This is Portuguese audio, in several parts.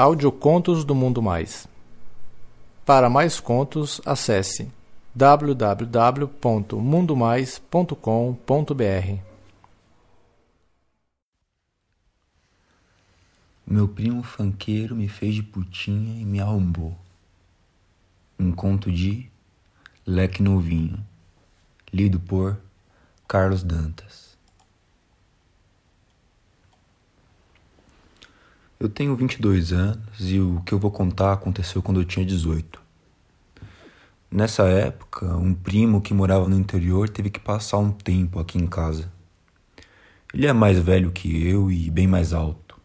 Audiocontos do Mundo Mais. Para mais contos, acesse www.mundomais.com.br. Meu primo fanqueiro me fez de putinha e me arrombou. Um conto de Leque Novinho, lido por Carlos Dantas. Eu tenho 22 anos e o que eu vou contar aconteceu quando eu tinha 18. Nessa época, um primo que morava no interior teve que passar um tempo aqui em casa. Ele é mais velho que eu e bem mais alto.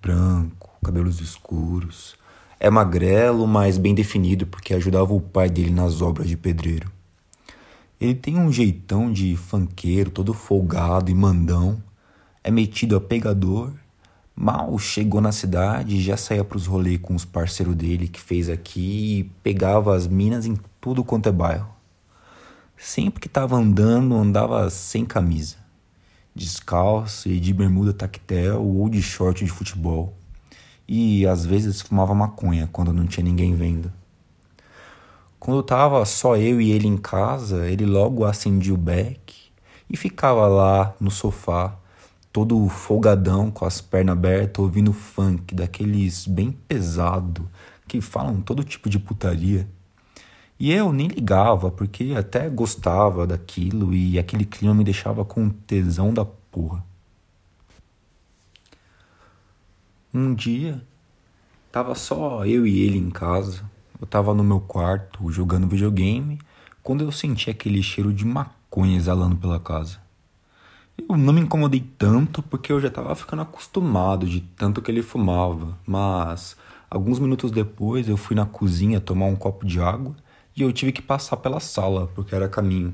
Branco, cabelos escuros. É magrelo, mas bem definido porque ajudava o pai dele nas obras de pedreiro. Ele tem um jeitão de fanqueiro, todo folgado e mandão. É metido a pegador Mal chegou na cidade, já saía pros rolês com os parceiros dele que fez aqui e pegava as minas em tudo quanto é bairro. Sempre que tava andando, andava sem camisa, descalço e de bermuda tactel ou de short de futebol. E às vezes fumava maconha quando não tinha ninguém vendo. Quando tava só eu e ele em casa, ele logo acendia o beck e ficava lá no sofá todo folgadão, com as pernas abertas, ouvindo funk, daqueles bem pesado, que falam todo tipo de putaria. E eu nem ligava, porque até gostava daquilo e aquele clima me deixava com tesão da porra. Um dia, tava só eu e ele em casa. Eu tava no meu quarto jogando videogame quando eu senti aquele cheiro de maconha exalando pela casa. Eu não me incomodei tanto porque eu já estava ficando acostumado de tanto que ele fumava, mas alguns minutos depois eu fui na cozinha tomar um copo de água e eu tive que passar pela sala porque era caminho.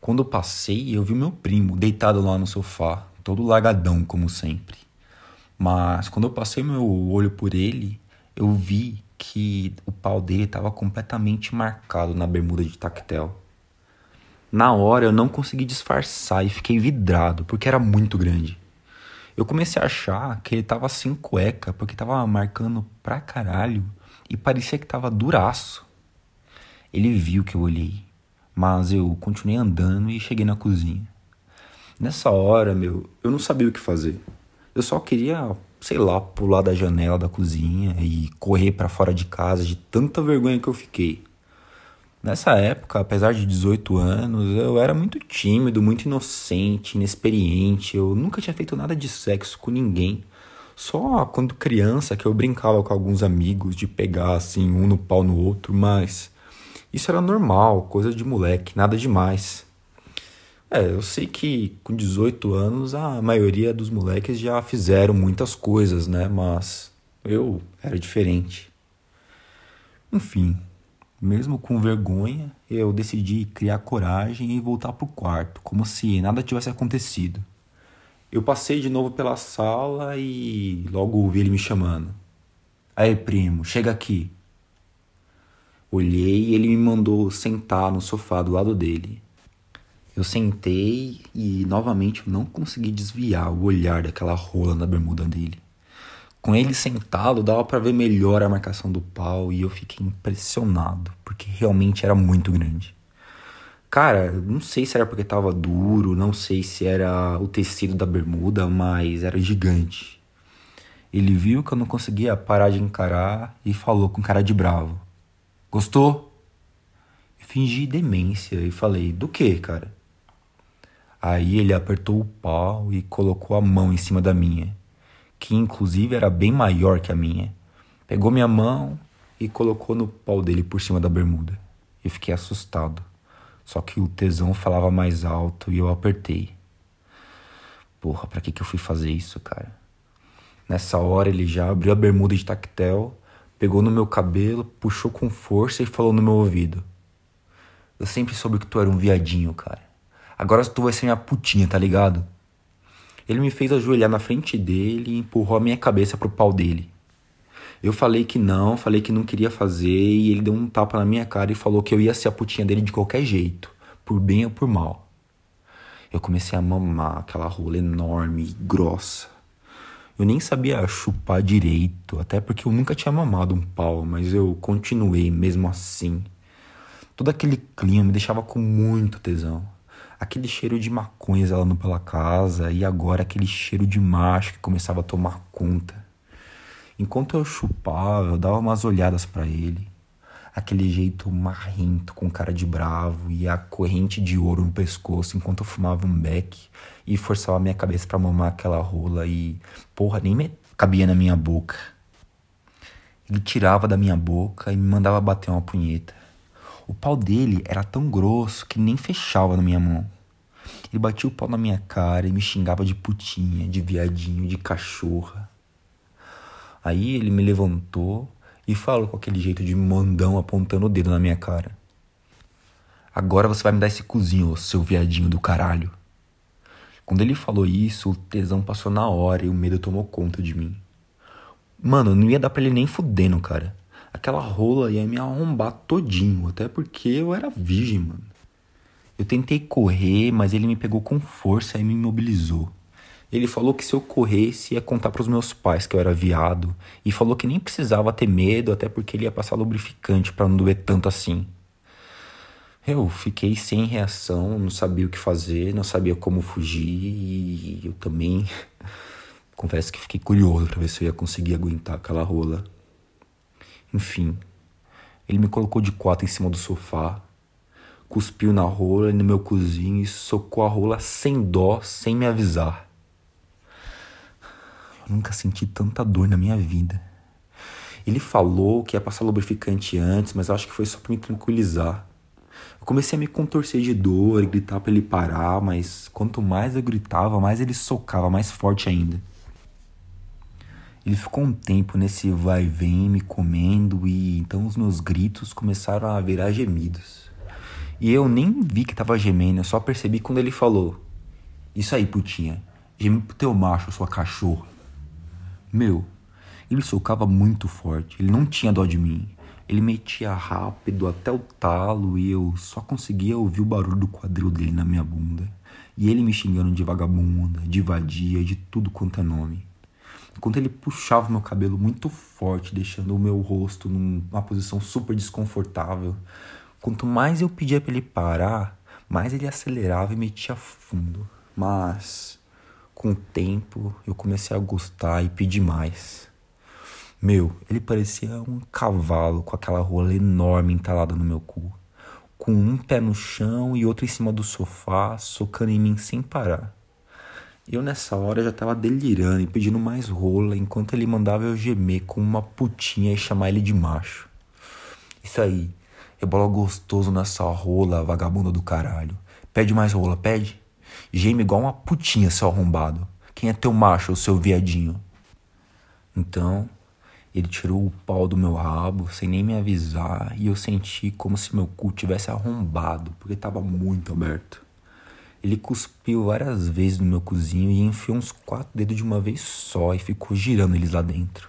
Quando eu passei, eu vi meu primo deitado lá no sofá, todo largadão como sempre. Mas quando eu passei meu olho por ele, eu vi que o pau dele estava completamente marcado na bermuda de tactel. Na hora eu não consegui disfarçar e fiquei vidrado, porque era muito grande. Eu comecei a achar que ele tava sem cueca, porque tava marcando pra caralho e parecia que tava duraço. Ele viu que eu olhei, mas eu continuei andando e cheguei na cozinha. Nessa hora, meu, eu não sabia o que fazer. Eu só queria, sei lá, pular da janela da cozinha e correr para fora de casa de tanta vergonha que eu fiquei. Nessa época, apesar de 18 anos, eu era muito tímido, muito inocente, inexperiente. Eu nunca tinha feito nada de sexo com ninguém. Só quando criança que eu brincava com alguns amigos de pegar assim um no pau no outro, mas isso era normal, coisa de moleque, nada demais. É, eu sei que com 18 anos a maioria dos moleques já fizeram muitas coisas, né? Mas eu era diferente. Enfim, mesmo com vergonha, eu decidi criar coragem e voltar pro quarto, como se nada tivesse acontecido. Eu passei de novo pela sala e logo ouvi ele me chamando. Aí, primo, chega aqui. Olhei e ele me mandou sentar no sofá do lado dele. Eu sentei e novamente não consegui desviar o olhar daquela rola na bermuda dele. Com ele sentado, dava para ver melhor a marcação do pau e eu fiquei impressionado, porque realmente era muito grande. Cara, não sei se era porque tava duro, não sei se era o tecido da bermuda, mas era gigante. Ele viu que eu não conseguia parar de encarar e falou com cara de bravo: Gostou? Eu fingi demência e falei: Do que, cara? Aí ele apertou o pau e colocou a mão em cima da minha que inclusive era bem maior que a minha. Pegou minha mão e colocou no pau dele por cima da bermuda. Eu fiquei assustado. Só que o tesão falava mais alto e eu apertei. Porra, pra que, que eu fui fazer isso, cara? Nessa hora ele já abriu a bermuda de tactel, pegou no meu cabelo, puxou com força e falou no meu ouvido. Eu sempre soube que tu era um viadinho, cara. Agora tu vai ser minha putinha, tá ligado? Ele me fez ajoelhar na frente dele e empurrou a minha cabeça pro pau dele. Eu falei que não, falei que não queria fazer e ele deu um tapa na minha cara e falou que eu ia ser a putinha dele de qualquer jeito, por bem ou por mal. Eu comecei a mamar aquela rola enorme e grossa. Eu nem sabia chupar direito, até porque eu nunca tinha mamado um pau, mas eu continuei mesmo assim. Todo aquele clima me deixava com muito tesão. Aquele cheiro de maconha exalando pela casa e agora aquele cheiro de macho que começava a tomar conta. Enquanto eu chupava, eu dava umas olhadas para ele. Aquele jeito marrento, com cara de bravo e a corrente de ouro no pescoço enquanto eu fumava um beck e forçava minha cabeça para mamar aquela rola e, porra, nem me cabia na minha boca. Ele tirava da minha boca e me mandava bater uma punheta. O pau dele era tão grosso que nem fechava na minha mão. Ele batia o pau na minha cara e me xingava de putinha, de viadinho, de cachorra. Aí ele me levantou e falou com aquele jeito de mandão apontando o dedo na minha cara. Agora você vai me dar esse cozinho, seu viadinho do caralho. Quando ele falou isso, o tesão passou na hora e o medo tomou conta de mim. Mano, não ia dar pra ele nem fudendo, cara. Aquela rola ia me arrombar todinho, até porque eu era virgem, mano. Eu tentei correr, mas ele me pegou com força e me imobilizou. Ele falou que se eu corresse ia contar para os meus pais que eu era viado e falou que nem precisava ter medo, até porque ele ia passar lubrificante para não doer tanto assim. Eu fiquei sem reação, não sabia o que fazer, não sabia como fugir e eu também confesso que fiquei curioso para ver se eu ia conseguir aguentar aquela rola. Enfim, ele me colocou de quatro em cima do sofá, cuspiu na rola e no meu cozinho e socou a rola sem dó, sem me avisar. Eu nunca senti tanta dor na minha vida. Ele falou que ia passar lubrificante antes, mas acho que foi só para me tranquilizar. Eu comecei a me contorcer de dor e gritar para ele parar, mas quanto mais eu gritava, mais ele socava mais forte ainda. Ele ficou um tempo nesse vai e vem me comendo e então os meus gritos começaram a virar gemidos. E eu nem vi que tava gemendo, eu só percebi quando ele falou: Isso aí, putinha, geme pro teu macho, sua cachorra. Meu, ele socava muito forte, ele não tinha dó de mim. Ele metia rápido até o talo e eu só conseguia ouvir o barulho do quadril dele na minha bunda. E ele me xingando de vagabunda, de vadia, de tudo quanto é nome. Enquanto ele puxava meu cabelo muito forte, deixando o meu rosto numa posição super desconfortável. Quanto mais eu pedia para ele parar, mais ele acelerava e metia fundo. Mas com o tempo, eu comecei a gostar e pedir mais. Meu, ele parecia um cavalo com aquela rola enorme entalada no meu cu, com um pé no chão e outro em cima do sofá, socando em mim sem parar. Eu nessa hora já tava delirando e pedindo mais rola, enquanto ele mandava eu gemer com uma putinha e chamar ele de macho. Isso aí, rebola gostoso nessa rola, vagabunda do caralho. Pede mais rola, pede? Geme igual uma putinha, seu arrombado. Quem é teu macho, seu viadinho? Então, ele tirou o pau do meu rabo sem nem me avisar e eu senti como se meu cu tivesse arrombado, porque estava muito aberto. Ele cuspiu várias vezes no meu cozinho e enfiou uns quatro dedos de uma vez só e ficou girando eles lá dentro.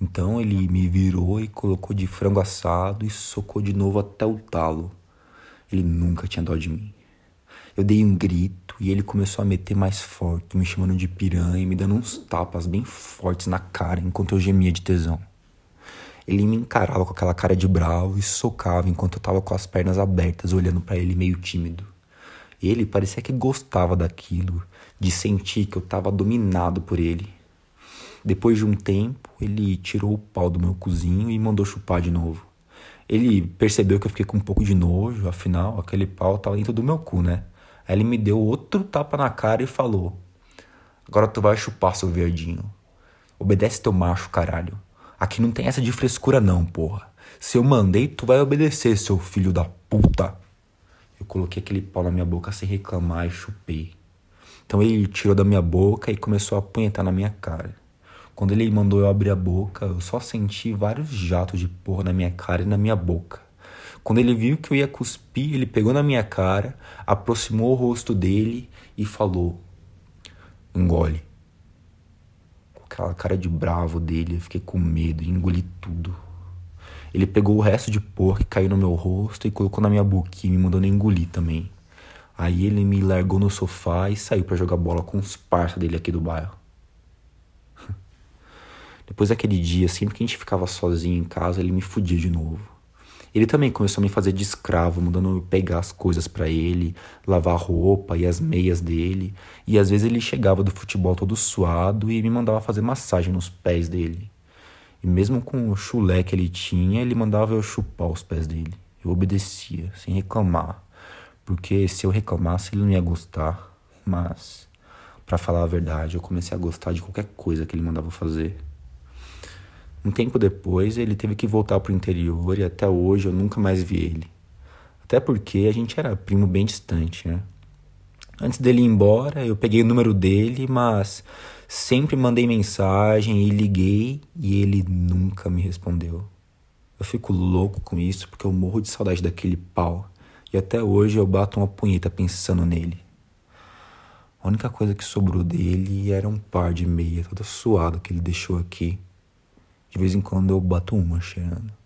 Então ele me virou e colocou de frango assado e socou de novo até o talo. Ele nunca tinha dó de mim. Eu dei um grito e ele começou a meter mais forte, me chamando de piranha e me dando uns tapas bem fortes na cara enquanto eu gemia de tesão. Ele me encarava com aquela cara de bravo e socava enquanto eu tava com as pernas abertas, olhando para ele meio tímido. Ele parecia que gostava daquilo, de sentir que eu tava dominado por ele. Depois de um tempo, ele tirou o pau do meu cozinho e mandou chupar de novo. Ele percebeu que eu fiquei com um pouco de nojo, afinal, aquele pau tava dentro do meu cu, né? Aí ele me deu outro tapa na cara e falou: Agora tu vai chupar, seu verdinho. Obedece teu macho, caralho. Aqui não tem essa de frescura, não, porra. Se eu mandei, tu vai obedecer, seu filho da puta. Eu coloquei aquele pau na minha boca sem reclamar e chupei. Então ele tirou da minha boca e começou a apunhetar na minha cara. Quando ele mandou eu abrir a boca, eu só senti vários jatos de porra na minha cara e na minha boca. Quando ele viu que eu ia cuspir, ele pegou na minha cara, aproximou o rosto dele e falou: Engole. Com aquela cara de bravo dele, eu fiquei com medo e engoli tudo. Ele pegou o resto de porra que caiu no meu rosto e colocou na minha boquinha, me mandando engolir também. Aí ele me largou no sofá e saiu para jogar bola com os parça dele aqui do bairro. Depois daquele dia, sempre que a gente ficava sozinho em casa, ele me fudia de novo. Ele também começou a me fazer de escravo, mandando eu pegar as coisas para ele, lavar a roupa e as meias dele. E às vezes ele chegava do futebol todo suado e me mandava fazer massagem nos pés dele. E mesmo com o chulé que ele tinha, ele mandava eu chupar os pés dele. Eu obedecia, sem reclamar. Porque se eu reclamasse, ele não ia gostar. Mas, para falar a verdade, eu comecei a gostar de qualquer coisa que ele mandava fazer. Um tempo depois, ele teve que voltar pro interior e até hoje eu nunca mais vi ele. Até porque a gente era primo bem distante, né? Antes dele ir embora, eu peguei o número dele, mas sempre mandei mensagem e liguei e ele nunca me respondeu. Eu fico louco com isso porque eu morro de saudade daquele pau e até hoje eu bato uma punheta pensando nele. A única coisa que sobrou dele era um par de meia toda suado que ele deixou aqui. De vez em quando eu bato uma cheirando.